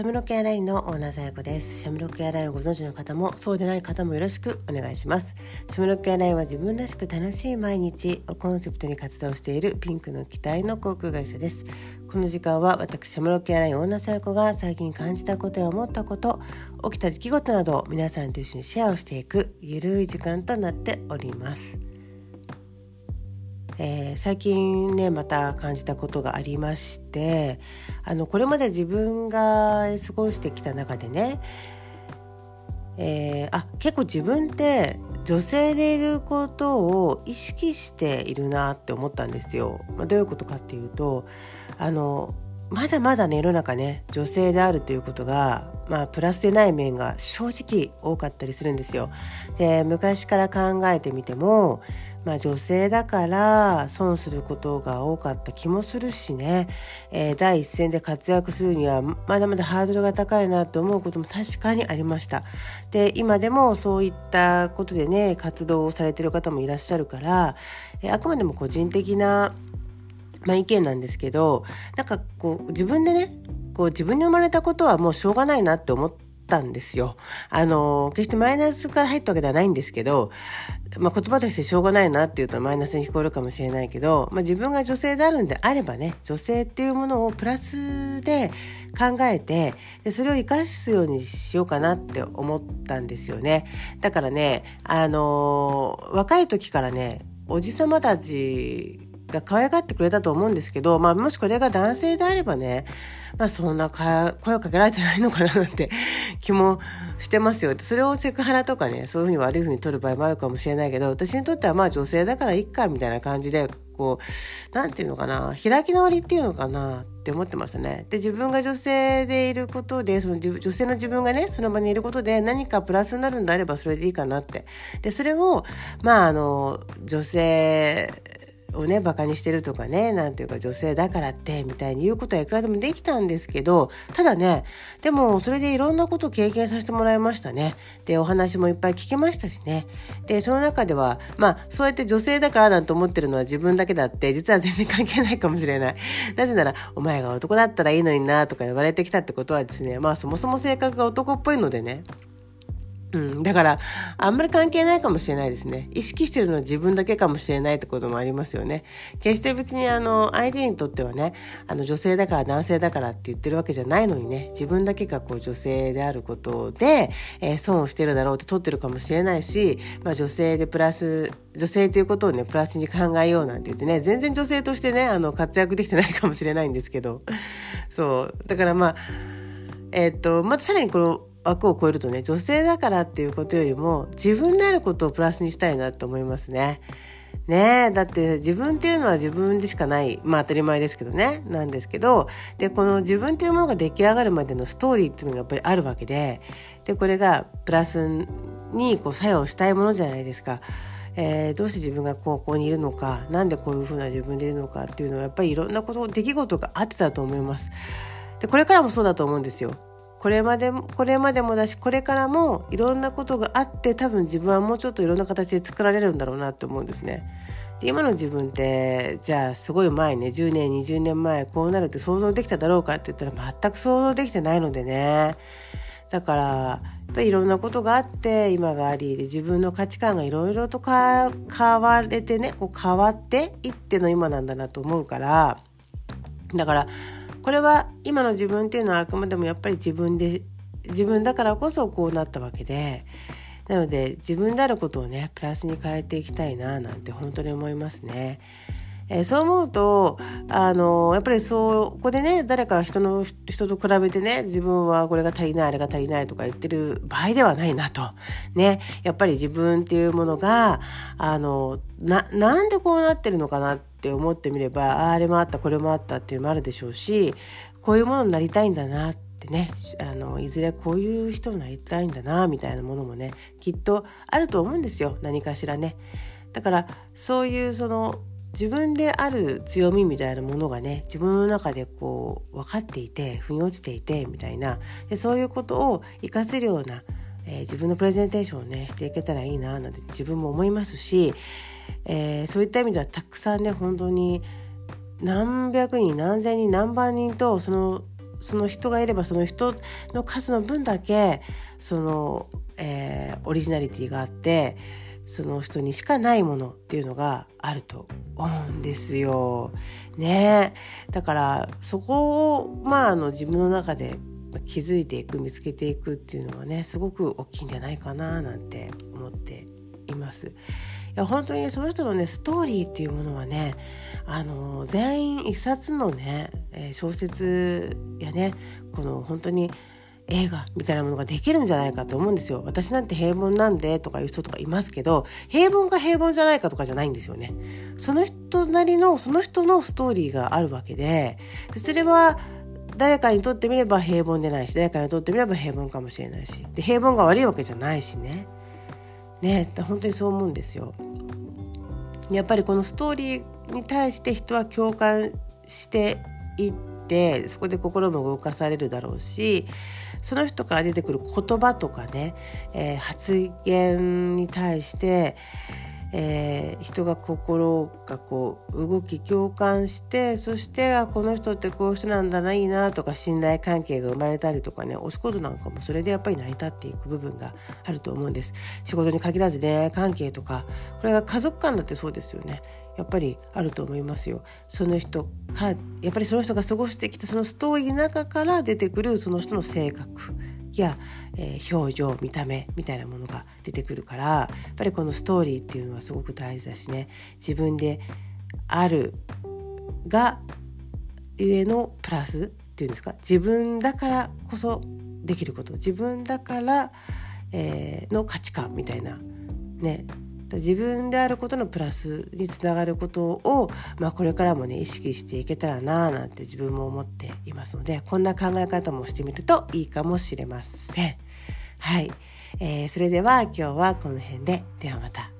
シャムロックエアラインのオーナーさやこです。シャムロックエアラインをご存知の方もそうでない方もよろしくお願いします。シャムロックエアラインは自分らしく楽しい毎日をコンセプトに活動しているピンクの機体の航空会社です。この時間は私シャムロックエアラインオーナーさやこが最近感じたことや思ったこと起きた出来事などを皆さんと一緒にシェアをしていくゆるい時間となっております。えー、最近ねまた感じたことがありましてあのこれまで自分が過ごしてきた中でね、えー、あ結構自分って女性でいることを意識しているなって思ったんですよ。まあ、どういうことかっていうとあのまだまだね世の中ね女性であるということがまあプラスでない面が正直多かったりするんですよ。で昔から考えてみてもまあ、女性だから損することが多かった気もするしね、えー、第一線で活躍するにはまだまだハードルが高いなと思うことも確かにありました。で今でもそういったことでね活動をされてる方もいらっしゃるから、えー、あくまでも個人的な、まあ、意見なんですけどなんかこう自分でねこう自分に生まれたことはもうしょうがないなって思ってったんですよ。あの、決してマイナスから入ったわけではないんですけど、まあ、言葉としてしょうがないなっていうとマイナスに聞こえるかもしれないけど、まあ、自分が女性であるんであればね、女性っていうものをプラスで考えて、でそれを活かすようにしようかなって思ったんですよね。だからね、あの、若い時からね、おじさまたちが可愛がってくれたと思うんですけど、まあ、もしこれが男性であればね、まあ、そんな声をかけられてないのかななんて 気もしてますよ。それをセクハラとかね、そういうふうに悪いふうに取る場合もあるかもしれないけど、私にとってはまあ女性だからいっか、みたいな感じで、こう、なんていうのかな、開き直りっていうのかなって思ってましたね。で、自分が女性でいることで、その女性の自分がね、その場にいることで何かプラスになるんであればそれでいいかなって。で、それを、まあ、あの、女性、をねバカにしてるとかねなんていうか女性だからってみたいに言うことはいくらでもできたんですけどただねでもそれでいろんなことを経験させてもらいましたね。でお話もいっぱい聞きましたしね。でその中ではまあそうやって女性だからなんて思ってるのは自分だけだって実は全然関係ないかもしれない。なぜならお前が男だったらいいのになとか言われてきたってことはですねまあそもそも性格が男っぽいのでね。うん、だから、あんまり関係ないかもしれないですね。意識してるのは自分だけかもしれないってこともありますよね。決して別にあの、相手にとってはね、あの、女性だから男性だからって言ってるわけじゃないのにね、自分だけがこう女性であることで、えー、損をしてるだろうって取ってるかもしれないし、まあ女性でプラス、女性ということをね、プラスに考えようなんて言ってね、全然女性としてね、あの、活躍できてないかもしれないんですけど、そう。だからまあ、えー、っと、またさらにこの、枠を超えるとね女性だからっていうことよりも自分であることをプラスにしたいなと思いますね。ねえだって自分っていうのは自分でしかないまあ当たり前ですけどねなんですけどでこの自分っていうものが出来上がるまでのストーリーっていうのがやっぱりあるわけででこれがプラスにこう作用したいものじゃないですか。えー、どうして自分がここにいるのか何でこういうふうな自分でいるのかっていうのはやっぱりいろんなこと出来事があってたと思います。でこれからもそうだと思うんですよ。これまでもこれまでもだしこれからもいろんなことがあって多分自分はもうちょっといろんな形で作られるんだろうなって思うんですね。で今の自分ってじゃあすごい前ね10年20年前こうなるって想像できただろうかって言ったら全く想像できてないのでねだからやっぱりいろんなことがあって今がありで自分の価値観がいろいろと変われてねこう変わっていっての今なんだなと思うからだからこれは今の自分っていうのはあくまでもやっぱり自分で自分だからこそこうなったわけでなので自分であることをねプラスに変えていきたいななんて本当に思いますね。えー、そう思うと、あのー、やっぱりそこでね、誰か人の、人と比べてね、自分はこれが足りない、あれが足りないとか言ってる場合ではないなと。ね、やっぱり自分っていうものが、あの、な、なんでこうなってるのかなって思ってみれば、ああれもあった、これもあったっていうのもあるでしょうし、こういうものになりたいんだなってね、あの、いずれこういう人になりたいんだな、みたいなものもね、きっとあると思うんですよ。何かしらね。だから、そういうその、自分である強みみたいなものがね自分の中でこう分かっていて腑に落ちていてみたいな。でそういうことを活かせるような、えー、自分のプレゼンテーションをねしていけたらいいななんて自分も思いますし、えー、そういった意味ではたくさんね本当に何百人何千人何万人とそのその人がいればその人の数の分だけその、えー、オリジナリティがあってその人にしかないものっていうのがあると思うんですよ。ねだからそこをまああの自分の中で気づいていく見つけていくっていうのはねすごく大きいんじゃないかななんて思っています。いや本当にその人のねストーリーっていうものはねあの全員一冊のね、え小説やねこの本当に映画みたいなものができるんじゃないかと思うんですよ。私なんて平凡なんでとかいう人とかいますけど、平凡が平凡じゃないかとかじゃないんですよね。その人なりの、その人のストーリーがあるわけで、それは誰かにとってみれば平凡でないし、誰かにとってみれば平凡かもしれないし、で平凡が悪いわけじゃないしね。ね、本当にそう思うんですよ。やっぱりこのストーリーに対して人は共感していってそこで心も動かされるだろうしその人から出てくる言葉とかね、えー、発言に対して、えー、人が心がこう動き共感してそしてこの人ってこういう人なんだないいなとか信頼関係が生まれたりとかねお仕事なんかもそれでやっぱり成り立っていく部分があると思うんです。仕事に限らず恋愛関係とかこれが家族間だってそうですよね。やっぱりあると思いますよ。その人からやっぱりその人が過ごしてきたそのストーリーの中から出てくるその人の性格や、えー、表情見た目みたいなものが出てくるからやっぱりこのストーリーっていうのはすごく大事だしね。自分であるがゆえのプラスっていうんですか？自分だからこそできること。自分だから、えー、の価値観みたいなね。自分であることのプラスにつながることを、まあ、これからもね意識していけたらなあなんて自分も思っていますのでこんな考え方もしてみるといいかもしれません。はい、えー、それでは今日はこの辺でではまた。